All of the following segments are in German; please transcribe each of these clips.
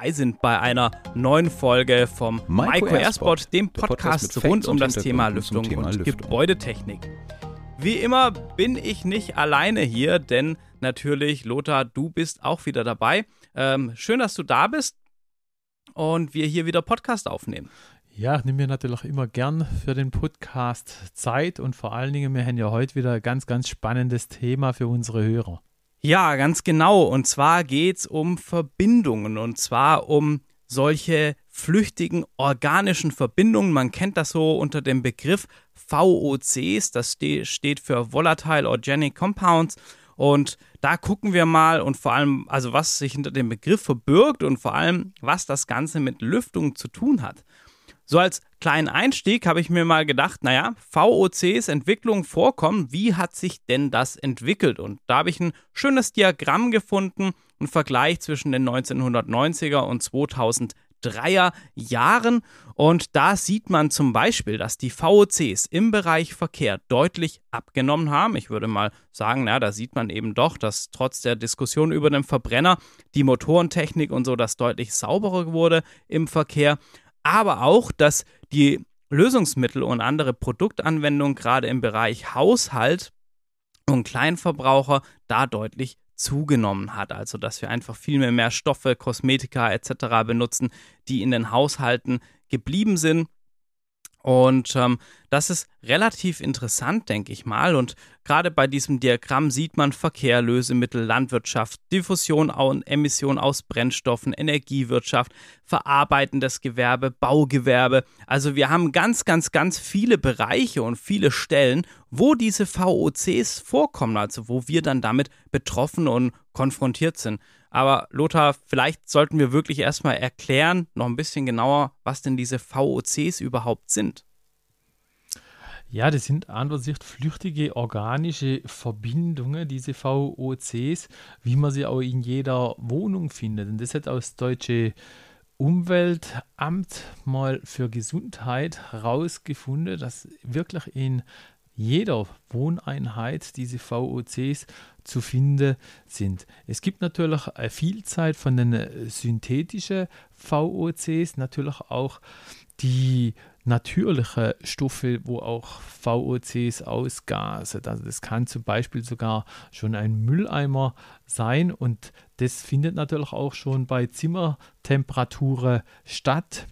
dabei sind bei einer neuen Folge vom Maiko Airsport, dem Podcast, Podcast rund um das Thema Lüftung Thema und Lüftung. Gebäudetechnik. Wie immer bin ich nicht alleine hier, denn natürlich, Lothar, du bist auch wieder dabei. Ähm, schön, dass du da bist und wir hier wieder Podcast aufnehmen. Ja, ich nehme mir natürlich immer gern für den Podcast Zeit und vor allen Dingen, wir haben ja heute wieder ein ganz, ganz spannendes Thema für unsere Hörer. Ja, ganz genau. Und zwar geht es um Verbindungen und zwar um solche flüchtigen organischen Verbindungen. Man kennt das so unter dem Begriff VOCs, das steht für Volatile Organic Compounds. Und da gucken wir mal und vor allem, also was sich hinter dem Begriff verbirgt und vor allem, was das Ganze mit Lüftung zu tun hat. So als kleinen Einstieg habe ich mir mal gedacht, naja, VOCs Entwicklung vorkommen, wie hat sich denn das entwickelt? Und da habe ich ein schönes Diagramm gefunden, einen Vergleich zwischen den 1990er und 2003er Jahren. Und da sieht man zum Beispiel, dass die VOCs im Bereich Verkehr deutlich abgenommen haben. Ich würde mal sagen, na, da sieht man eben doch, dass trotz der Diskussion über den Verbrenner die Motorentechnik und so das deutlich sauberer wurde im Verkehr aber auch, dass die Lösungsmittel und andere Produktanwendungen gerade im Bereich Haushalt und Kleinverbraucher da deutlich zugenommen hat. Also dass wir einfach viel mehr, Stoffe, Kosmetika etc. benutzen, die in den Haushalten geblieben sind und ähm, das ist relativ interessant, denke ich mal. Und gerade bei diesem Diagramm sieht man Verkehr, Lösemittel, Landwirtschaft, Diffusion und Emission aus Brennstoffen, Energiewirtschaft, verarbeitendes Gewerbe, Baugewerbe. Also wir haben ganz, ganz, ganz viele Bereiche und viele Stellen, wo diese VOCs vorkommen, also wo wir dann damit betroffen und konfrontiert sind. Aber Lothar, vielleicht sollten wir wirklich erstmal erklären, noch ein bisschen genauer, was denn diese VOCs überhaupt sind. Ja, das sind an und flüchtige organische Verbindungen, diese VOCs, wie man sie auch in jeder Wohnung findet. Und das hat das deutsche Umweltamt mal für Gesundheit herausgefunden, dass wirklich in jeder Wohneinheit diese VOCs zu finden sind. Es gibt natürlich eine Vielzahl von den äh, synthetischen VOCs, natürlich auch die natürlichen Stoffe, wo auch VOCs ausgasen. Also das kann zum Beispiel sogar schon ein Mülleimer sein und das findet natürlich auch schon bei Zimmertemperaturen statt.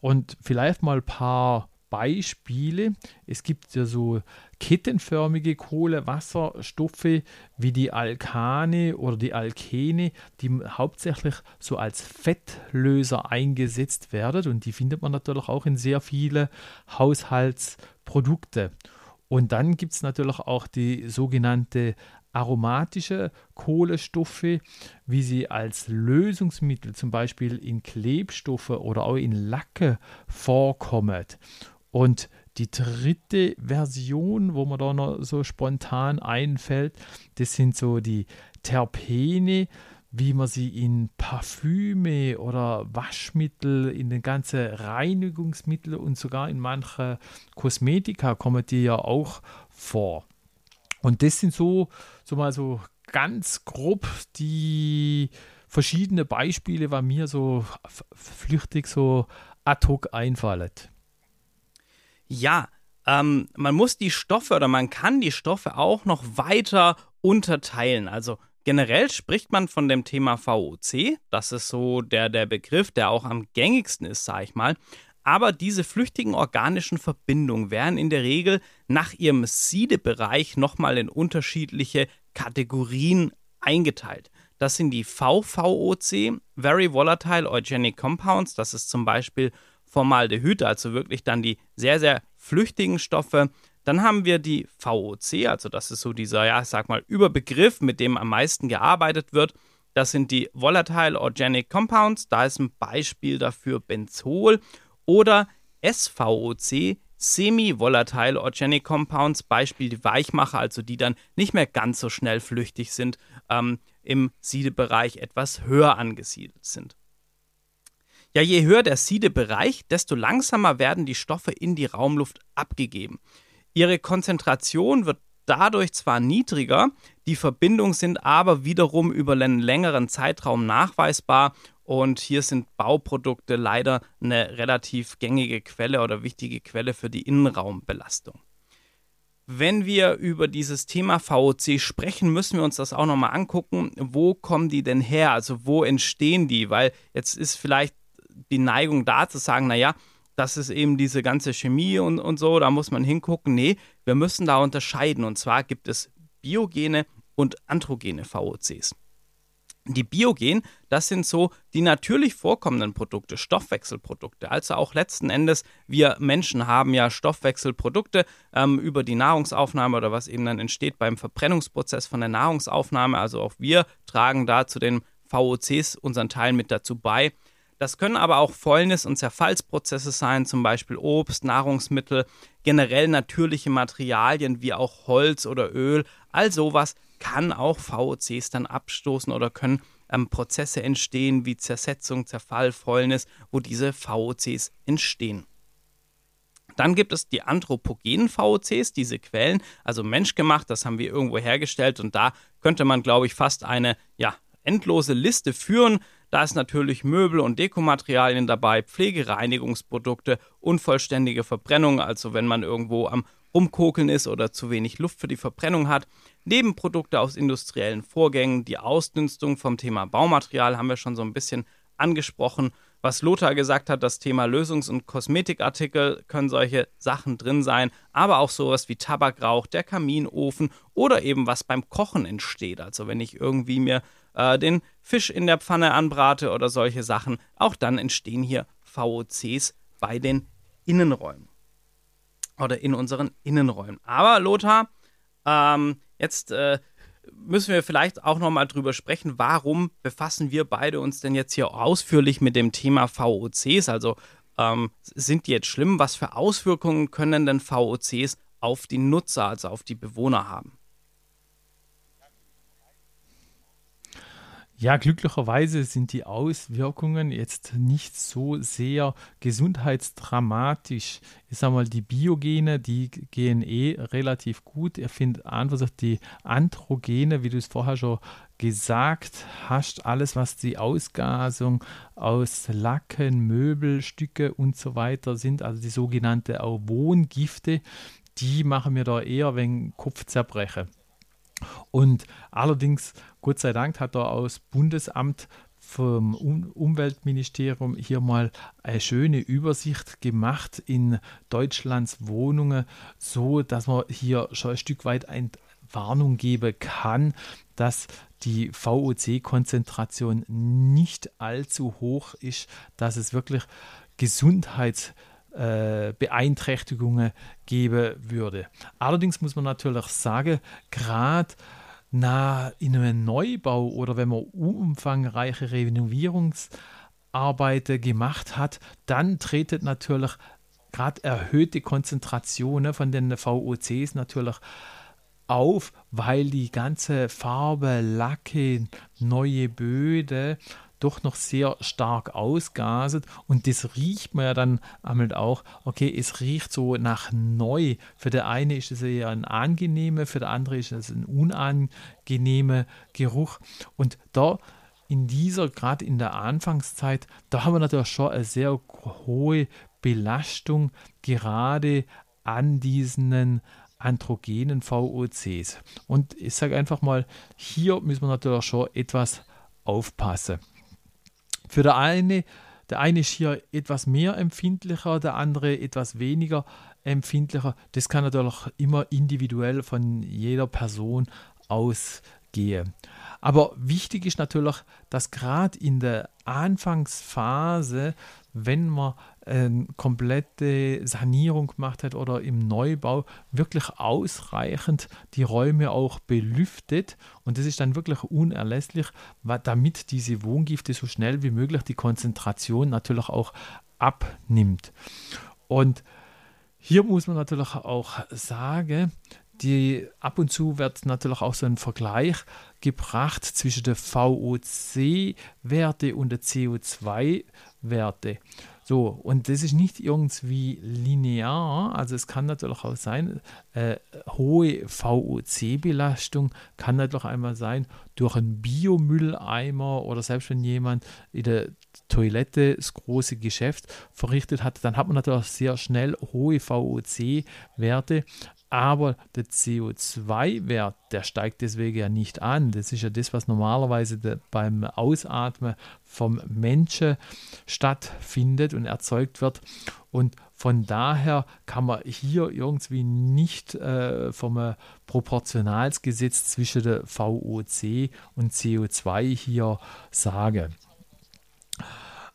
Und vielleicht mal ein paar Beispiele. Es gibt ja so kettenförmige Kohlewasserstoffe wie die Alkane oder die Alkene, die hauptsächlich so als Fettlöser eingesetzt werden und die findet man natürlich auch in sehr vielen Haushaltsprodukte. Und dann gibt es natürlich auch die sogenannte aromatische Kohlenstoffe, wie sie als Lösungsmittel zum Beispiel in Klebstoffe oder auch in Lacke vorkommen. Und die dritte Version, wo mir da noch so spontan einfällt, das sind so die Terpene, wie man sie in Parfüme oder Waschmittel, in den ganzen Reinigungsmittel und sogar in manche Kosmetika kommen die ja auch vor. Und das sind so, so mal so ganz grob die verschiedenen Beispiele, was mir so flüchtig so ad hoc einfallen. Ja, ähm, man muss die Stoffe oder man kann die Stoffe auch noch weiter unterteilen. Also generell spricht man von dem Thema VOC. Das ist so der, der Begriff, der auch am gängigsten ist, sage ich mal. Aber diese flüchtigen organischen Verbindungen werden in der Regel nach ihrem Siedebereich nochmal in unterschiedliche Kategorien eingeteilt. Das sind die VVOC, Very Volatile Organic Compounds. Das ist zum Beispiel Formaldehyd, also wirklich dann die sehr, sehr flüchtigen Stoffe. Dann haben wir die VOC, also das ist so dieser, ja, ich sag mal, Überbegriff, mit dem am meisten gearbeitet wird. Das sind die Volatile Organic Compounds. Da ist ein Beispiel dafür Benzol oder SVOC, Semi-Volatile Organic Compounds, Beispiel die Weichmacher, also die dann nicht mehr ganz so schnell flüchtig sind, ähm, im Siedebereich etwas höher angesiedelt sind. Ja, je höher der Siedebereich, desto langsamer werden die Stoffe in die Raumluft abgegeben. Ihre Konzentration wird dadurch zwar niedriger, die Verbindungen sind aber wiederum über einen längeren Zeitraum nachweisbar Und hier sind Bauprodukte leider eine relativ gängige Quelle oder wichtige Quelle für die Innenraumbelastung. Wenn wir über dieses Thema VOC sprechen, müssen wir uns das auch nochmal angucken. Wo kommen die denn her? Also wo entstehen die? Weil jetzt ist vielleicht die Neigung da zu sagen, naja, das ist eben diese ganze Chemie und, und so, da muss man hingucken. Nee, wir müssen da unterscheiden. Und zwar gibt es biogene und androgene VOCs. Die Biogen, das sind so die natürlich vorkommenden Produkte, Stoffwechselprodukte. Also auch letzten Endes, wir Menschen haben ja Stoffwechselprodukte ähm, über die Nahrungsaufnahme oder was eben dann entsteht beim Verbrennungsprozess von der Nahrungsaufnahme. Also auch wir tragen da zu den VOCs unseren Teil mit dazu bei. Das können aber auch Fäulnis- und Zerfallsprozesse sein, zum Beispiel Obst, Nahrungsmittel, generell natürliche Materialien wie auch Holz oder Öl. All sowas kann auch VOCs dann abstoßen oder können ähm, Prozesse entstehen wie Zersetzung, Zerfall, Fäulnis, wo diese VOCs entstehen. Dann gibt es die anthropogenen VOCs, diese Quellen, also menschgemacht, das haben wir irgendwo hergestellt und da könnte man, glaube ich, fast eine ja, endlose Liste führen. Da ist natürlich Möbel und Dekomaterialien dabei, Pflegereinigungsprodukte, unvollständige Verbrennung, also wenn man irgendwo am Rumkokeln ist oder zu wenig Luft für die Verbrennung hat. Nebenprodukte aus industriellen Vorgängen, die Ausdünstung vom Thema Baumaterial haben wir schon so ein bisschen angesprochen. Was Lothar gesagt hat, das Thema Lösungs- und Kosmetikartikel können solche Sachen drin sein, aber auch sowas wie Tabakrauch, der Kaminofen oder eben was beim Kochen entsteht. Also wenn ich irgendwie mir äh, den Fisch in der Pfanne anbrate oder solche Sachen. Auch dann entstehen hier VOCs bei den Innenräumen oder in unseren Innenräumen. Aber Lothar, ähm, jetzt äh, müssen wir vielleicht auch nochmal drüber sprechen, warum befassen wir beide uns denn jetzt hier ausführlich mit dem Thema VOCs? Also ähm, sind die jetzt schlimm? Was für Auswirkungen können denn VOCs auf die Nutzer, also auf die Bewohner haben? Ja, glücklicherweise sind die Auswirkungen jetzt nicht so sehr gesundheitsdramatisch. Ich sage mal, die Biogene, die gehen eh relativ gut. Ich finde einfach die Androgene, wie du es vorher schon gesagt hast, alles, was die Ausgasung aus Lacken, Möbelstücke und so weiter sind, also die sogenannte auch Wohngifte, die machen mir da eher wegen Kopfzerbrechen. Und allerdings, Gott sei Dank, hat er aus Bundesamt vom Umweltministerium hier mal eine schöne Übersicht gemacht in Deutschlands Wohnungen, so dass man hier schon ein Stück weit eine Warnung geben kann, dass die VOC-Konzentration nicht allzu hoch ist, dass es wirklich Gesundheitsbeeinträchtigungen äh, geben würde. Allerdings muss man natürlich sagen, gerade na, in einem Neubau oder wenn man umfangreiche Renovierungsarbeiten gemacht hat, dann tretet natürlich gerade erhöhte Konzentrationen von den VOCs natürlich auf, weil die ganze Farbe, Lacke, neue Böde doch noch sehr stark ausgaset und das riecht man ja dann einmal auch, okay, es riecht so nach neu. Für der eine ist es eher ein angenehmer, für der andere ist es ein unangenehmer Geruch und da in dieser, gerade in der Anfangszeit, da haben wir natürlich schon eine sehr hohe Belastung gerade an diesen androgenen VOCs. Und ich sage einfach mal, hier müssen wir natürlich schon etwas aufpassen. Für der eine, der eine ist hier etwas mehr empfindlicher, der andere etwas weniger empfindlicher. Das kann natürlich immer individuell von jeder Person ausgehen. Aber wichtig ist natürlich, dass gerade in der Anfangsphase, wenn man eine komplette Sanierung gemacht hat oder im Neubau, wirklich ausreichend die Räume auch belüftet. Und das ist dann wirklich unerlässlich, damit diese Wohngifte so schnell wie möglich die Konzentration natürlich auch abnimmt. Und hier muss man natürlich auch sagen, die ab und zu wird natürlich auch so ein Vergleich gebracht zwischen der VOC-Werte und der CO2-Werte. So, und das ist nicht irgendwie linear, also es kann natürlich auch sein, äh, hohe VOC-Belastung kann natürlich einmal sein durch einen Biomülleimer oder selbst wenn jemand in der Toilette das große Geschäft verrichtet hat, dann hat man natürlich sehr schnell hohe VOC-Werte, aber der CO2-Wert, der steigt deswegen ja nicht an. Das ist ja das, was normalerweise beim Ausatmen vom Menschen stattfindet und erzeugt wird. Und von daher kann man hier irgendwie nicht äh, vom Proportionalsgesetz zwischen der VOC und CO2 hier sagen.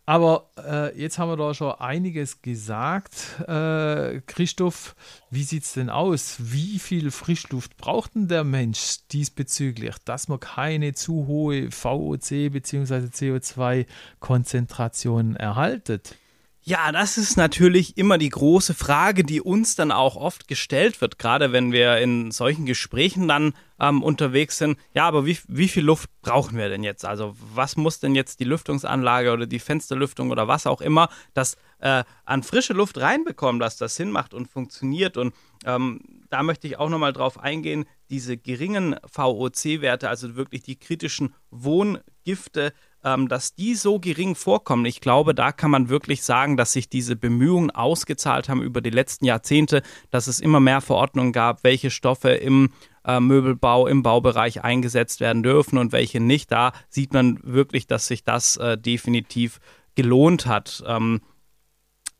Aber äh, jetzt haben wir da schon einiges gesagt. Äh, Christoph, wie sieht es denn aus? Wie viel Frischluft braucht denn der Mensch diesbezüglich, dass man keine zu hohe VOC bzw. CO2-Konzentration erhaltet? Ja, das ist natürlich immer die große Frage, die uns dann auch oft gestellt wird, gerade wenn wir in solchen Gesprächen dann ähm, unterwegs sind. Ja, aber wie, wie viel Luft brauchen wir denn jetzt? Also was muss denn jetzt die Lüftungsanlage oder die Fensterlüftung oder was auch immer, das äh, an frische Luft reinbekommen, dass das Sinn macht und funktioniert? Und ähm, da möchte ich auch nochmal drauf eingehen, diese geringen VOC-Werte, also wirklich die kritischen Wohngifte, ähm, dass die so gering vorkommen. Ich glaube, da kann man wirklich sagen, dass sich diese Bemühungen ausgezahlt haben über die letzten Jahrzehnte, dass es immer mehr Verordnungen gab, welche Stoffe im äh, Möbelbau, im Baubereich eingesetzt werden dürfen und welche nicht. Da sieht man wirklich, dass sich das äh, definitiv gelohnt hat. Ähm,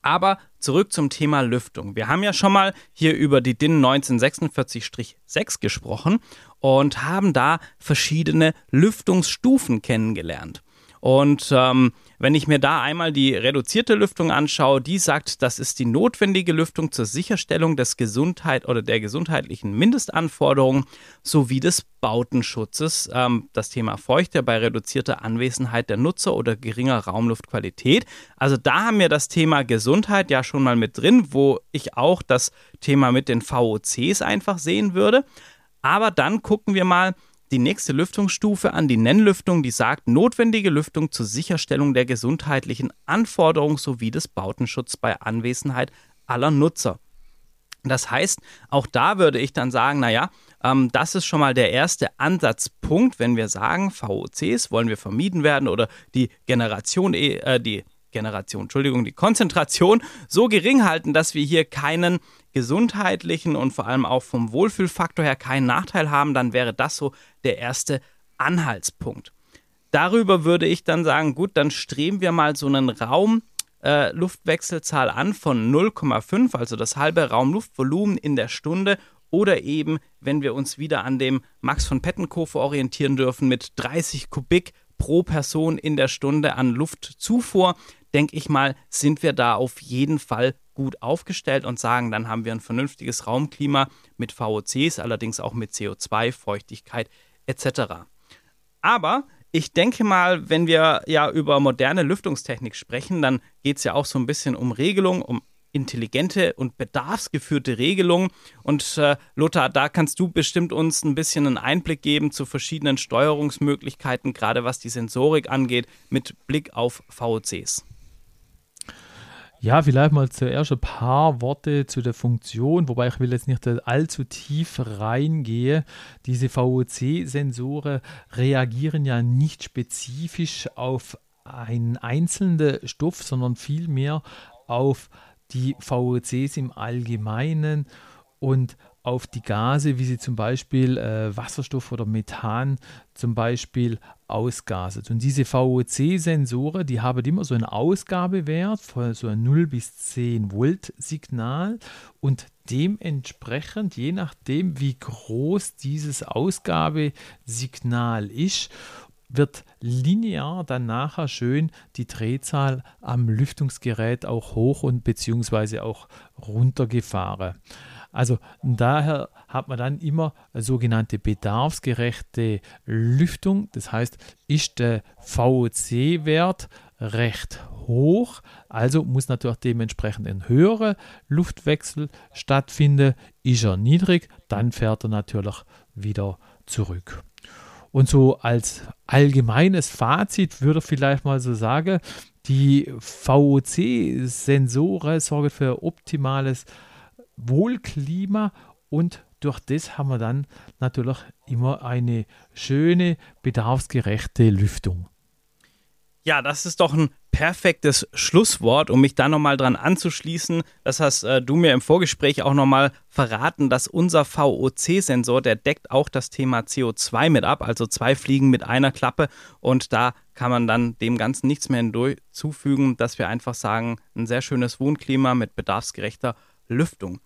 aber zurück zum Thema Lüftung. Wir haben ja schon mal hier über die DIN 1946-6 gesprochen und haben da verschiedene Lüftungsstufen kennengelernt. Und ähm, wenn ich mir da einmal die reduzierte Lüftung anschaue, die sagt, das ist die notwendige Lüftung zur Sicherstellung des Gesundheit oder der gesundheitlichen Mindestanforderungen sowie des Bautenschutzes. Ähm, das Thema Feuchte bei reduzierter Anwesenheit der Nutzer oder geringer Raumluftqualität. Also da haben wir das Thema Gesundheit ja schon mal mit drin, wo ich auch das Thema mit den VOCs einfach sehen würde. Aber dann gucken wir mal, die nächste Lüftungsstufe an die Nennlüftung, die sagt notwendige Lüftung zur Sicherstellung der gesundheitlichen Anforderungen sowie des Bautenschutzes bei Anwesenheit aller Nutzer. Das heißt, auch da würde ich dann sagen, naja, ähm, das ist schon mal der erste Ansatzpunkt, wenn wir sagen, VOCs wollen wir vermieden werden oder die Generation, äh, die Generation, Entschuldigung, die Konzentration so gering halten, dass wir hier keinen gesundheitlichen und vor allem auch vom Wohlfühlfaktor her keinen Nachteil haben, dann wäre das so der erste Anhaltspunkt. Darüber würde ich dann sagen, gut, dann streben wir mal so einen Raum äh, Luftwechselzahl an von 0,5, also das halbe Raumluftvolumen in der Stunde oder eben, wenn wir uns wieder an dem Max von Pettenkofer orientieren dürfen, mit 30 Kubik pro Person in der Stunde an Luftzufuhr, denke ich mal, sind wir da auf jeden Fall gut aufgestellt und sagen, dann haben wir ein vernünftiges Raumklima mit VOCs, allerdings auch mit CO2, Feuchtigkeit etc. Aber ich denke mal, wenn wir ja über moderne Lüftungstechnik sprechen, dann geht es ja auch so ein bisschen um Regelung, um intelligente und bedarfsgeführte Regelung. Und äh, Lothar, da kannst du bestimmt uns ein bisschen einen Einblick geben zu verschiedenen Steuerungsmöglichkeiten, gerade was die Sensorik angeht, mit Blick auf VOCs. Ja, vielleicht mal zuerst ein paar Worte zu der Funktion, wobei ich will jetzt nicht allzu tief reingehen. Diese VOC-Sensoren reagieren ja nicht spezifisch auf einen einzelnen Stoff, sondern vielmehr auf die VOCs im Allgemeinen und auf die Gase, wie sie zum Beispiel äh, Wasserstoff oder Methan zum Beispiel ausgaset. Und diese VOC-Sensoren, die haben immer so einen Ausgabewert von so ein 0 bis 10 Volt Signal und dementsprechend, je nachdem, wie groß dieses Ausgabesignal ist, wird linear dann nachher schön die Drehzahl am Lüftungsgerät auch hoch und beziehungsweise auch runtergefahren. Also daher hat man dann immer sogenannte bedarfsgerechte Lüftung. Das heißt, ist der VOC-Wert recht hoch, also muss natürlich dementsprechend ein höherer Luftwechsel stattfinden. Ist er niedrig, dann fährt er natürlich wieder zurück. Und so als allgemeines Fazit würde ich vielleicht mal so sagen, die VOC-Sensoren sorgen für optimales Wohlklima und durch das haben wir dann natürlich immer eine schöne, bedarfsgerechte Lüftung. Ja, das ist doch ein perfektes Schlusswort, um mich da nochmal dran anzuschließen. Das hast äh, du mir im Vorgespräch auch nochmal verraten, dass unser VOC-Sensor, der deckt auch das Thema CO2 mit ab, also zwei Fliegen mit einer Klappe und da kann man dann dem Ganzen nichts mehr hinzufügen, dass wir einfach sagen, ein sehr schönes Wohnklima mit bedarfsgerechter Lüftung.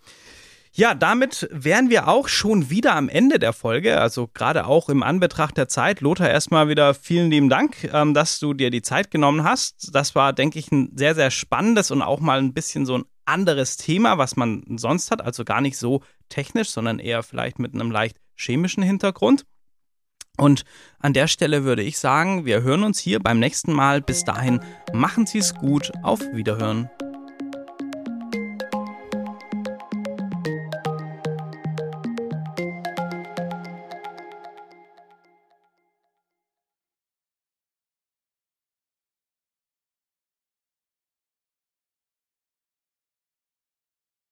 Ja, damit wären wir auch schon wieder am Ende der Folge. Also gerade auch im Anbetracht der Zeit. Lothar, erstmal wieder vielen lieben Dank, ähm, dass du dir die Zeit genommen hast. Das war, denke ich, ein sehr, sehr spannendes und auch mal ein bisschen so ein anderes Thema, was man sonst hat. Also gar nicht so technisch, sondern eher vielleicht mit einem leicht chemischen Hintergrund. Und an der Stelle würde ich sagen, wir hören uns hier beim nächsten Mal. Bis dahin, machen Sie es gut. Auf Wiederhören.